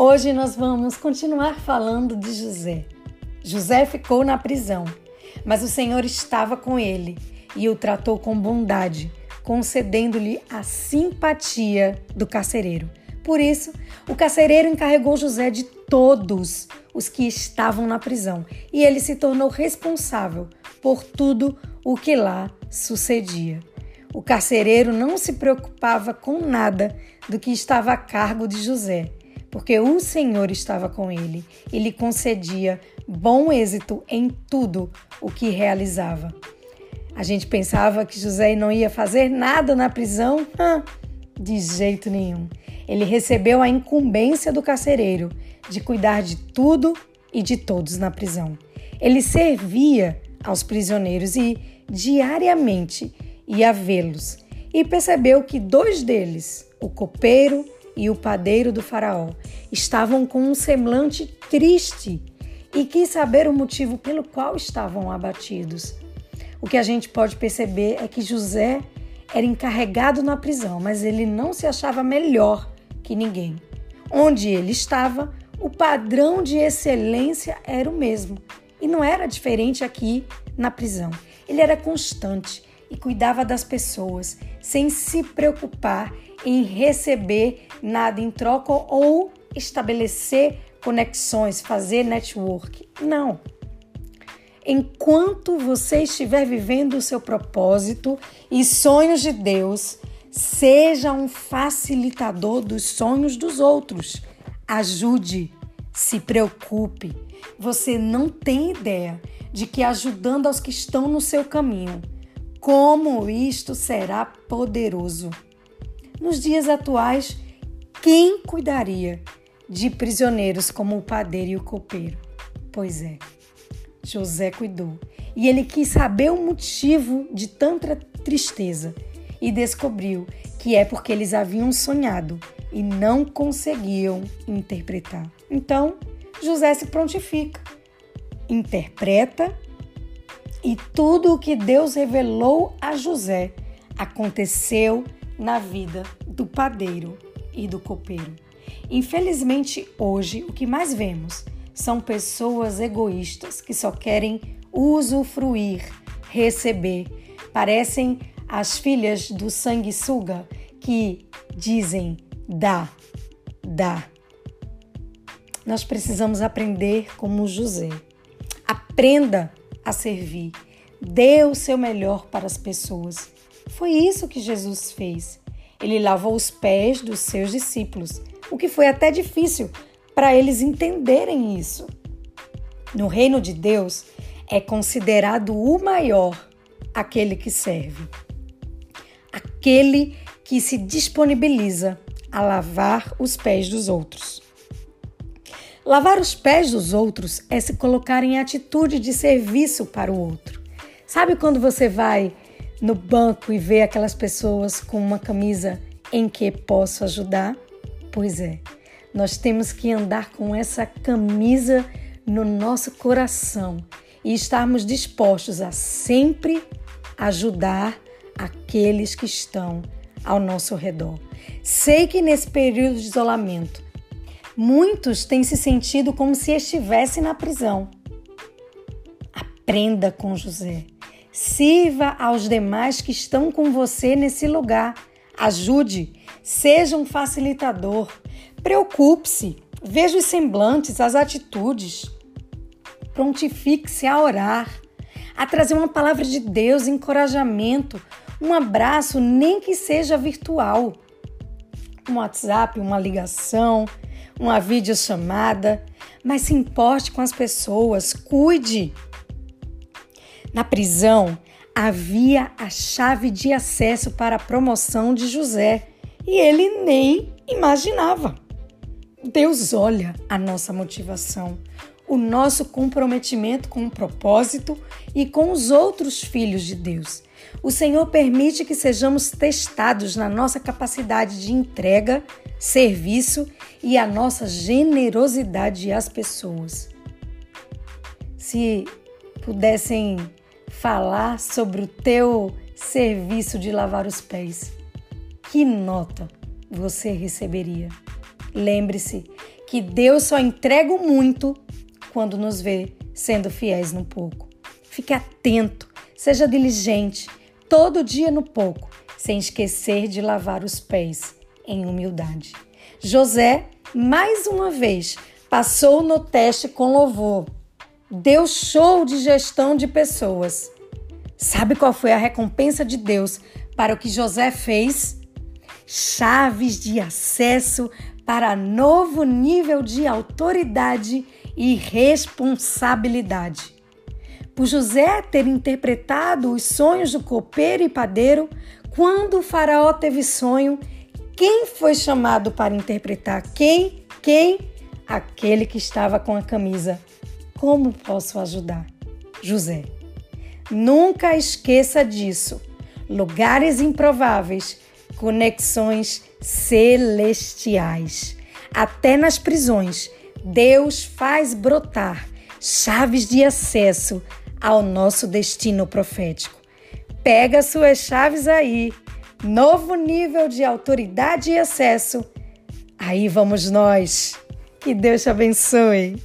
Hoje nós vamos continuar falando de José. José ficou na prisão, mas o Senhor estava com ele e o tratou com bondade, concedendo-lhe a simpatia do carcereiro. Por isso, o carcereiro encarregou José de todos os que estavam na prisão e ele se tornou responsável por tudo o que lá sucedia. O carcereiro não se preocupava com nada do que estava a cargo de José, porque o Senhor estava com ele e lhe concedia bom êxito em tudo o que realizava. A gente pensava que José não ia fazer nada na prisão? de jeito nenhum. Ele recebeu a incumbência do carcereiro de cuidar de tudo e de todos na prisão. Ele servia aos prisioneiros e diariamente ia vê-los e percebeu que dois deles, o copeiro e o padeiro do Faraó, estavam com um semblante triste e quis saber o motivo pelo qual estavam abatidos. O que a gente pode perceber é que José era encarregado na prisão, mas ele não se achava melhor que ninguém. Onde ele estava, o padrão de excelência era o mesmo e não era diferente aqui na prisão. Ele era constante e cuidava das pessoas, sem se preocupar em receber nada em troca ou estabelecer conexões, fazer network. Não. Enquanto você estiver vivendo o seu propósito e sonhos de Deus, seja um facilitador dos sonhos dos outros. Ajude, se preocupe. Você não tem ideia de que ajudando aos que estão no seu caminho, como isto será poderoso. Nos dias atuais, quem cuidaria de prisioneiros como o padeiro e o copeiro? Pois é, José cuidou e ele quis saber o motivo de tanta tristeza e descobriu que é porque eles haviam sonhado e não conseguiam interpretar. Então, José se prontifica, interpreta e tudo o que Deus revelou a José aconteceu na vida do padeiro e do copeiro. Infelizmente, hoje, o que mais vemos são pessoas egoístas que só querem usufruir, receber. Parecem as filhas do sanguessuga que dizem dá, dá. Nós precisamos aprender como José. Aprenda a servir. Dê o seu melhor para as pessoas. Foi isso que Jesus fez. Ele lavou os pés dos seus discípulos, o que foi até difícil para eles entenderem isso. No reino de Deus, é considerado o maior aquele que serve, aquele que se disponibiliza a lavar os pés dos outros. Lavar os pés dos outros é se colocar em atitude de serviço para o outro. Sabe quando você vai no banco e vê aquelas pessoas com uma camisa em que posso ajudar? Pois é, nós temos que andar com essa camisa no nosso coração e estarmos dispostos a sempre ajudar aqueles que estão ao nosso redor. Sei que nesse período de isolamento Muitos têm se sentido como se estivesse na prisão. Aprenda com José. Sirva aos demais que estão com você nesse lugar. Ajude. Seja um facilitador. Preocupe-se. Veja os semblantes, as atitudes. Prontifique-se a orar, a trazer uma palavra de Deus, encorajamento, um abraço, nem que seja virtual. Um WhatsApp, uma ligação uma videochamada, mas se importe com as pessoas, cuide. Na prisão, havia a chave de acesso para a promoção de José e ele nem imaginava. Deus olha a nossa motivação, o nosso comprometimento com o propósito e com os outros filhos de Deus. O Senhor permite que sejamos testados na nossa capacidade de entrega, serviço e a nossa generosidade às pessoas. Se pudessem falar sobre o teu serviço de lavar os pés, que nota você receberia? Lembre-se que Deus só entrega muito quando nos vê sendo fiéis no pouco. Fique atento, seja diligente, todo dia no pouco, sem esquecer de lavar os pés em humildade. José, mais uma vez, passou no teste com louvor. Deu show de gestão de pessoas. Sabe qual foi a recompensa de Deus para o que José fez? Chaves de acesso para novo nível de autoridade e responsabilidade. Por José ter interpretado os sonhos do copeiro e padeiro, quando o faraó teve sonho, quem foi chamado para interpretar? Quem? Quem? Aquele que estava com a camisa. Como posso ajudar? José. Nunca esqueça disso. Lugares improváveis, conexões celestiais. Até nas prisões, Deus faz brotar chaves de acesso ao nosso destino profético. Pega suas chaves aí. Novo nível de autoridade e acesso. Aí vamos nós. Que Deus te abençoe.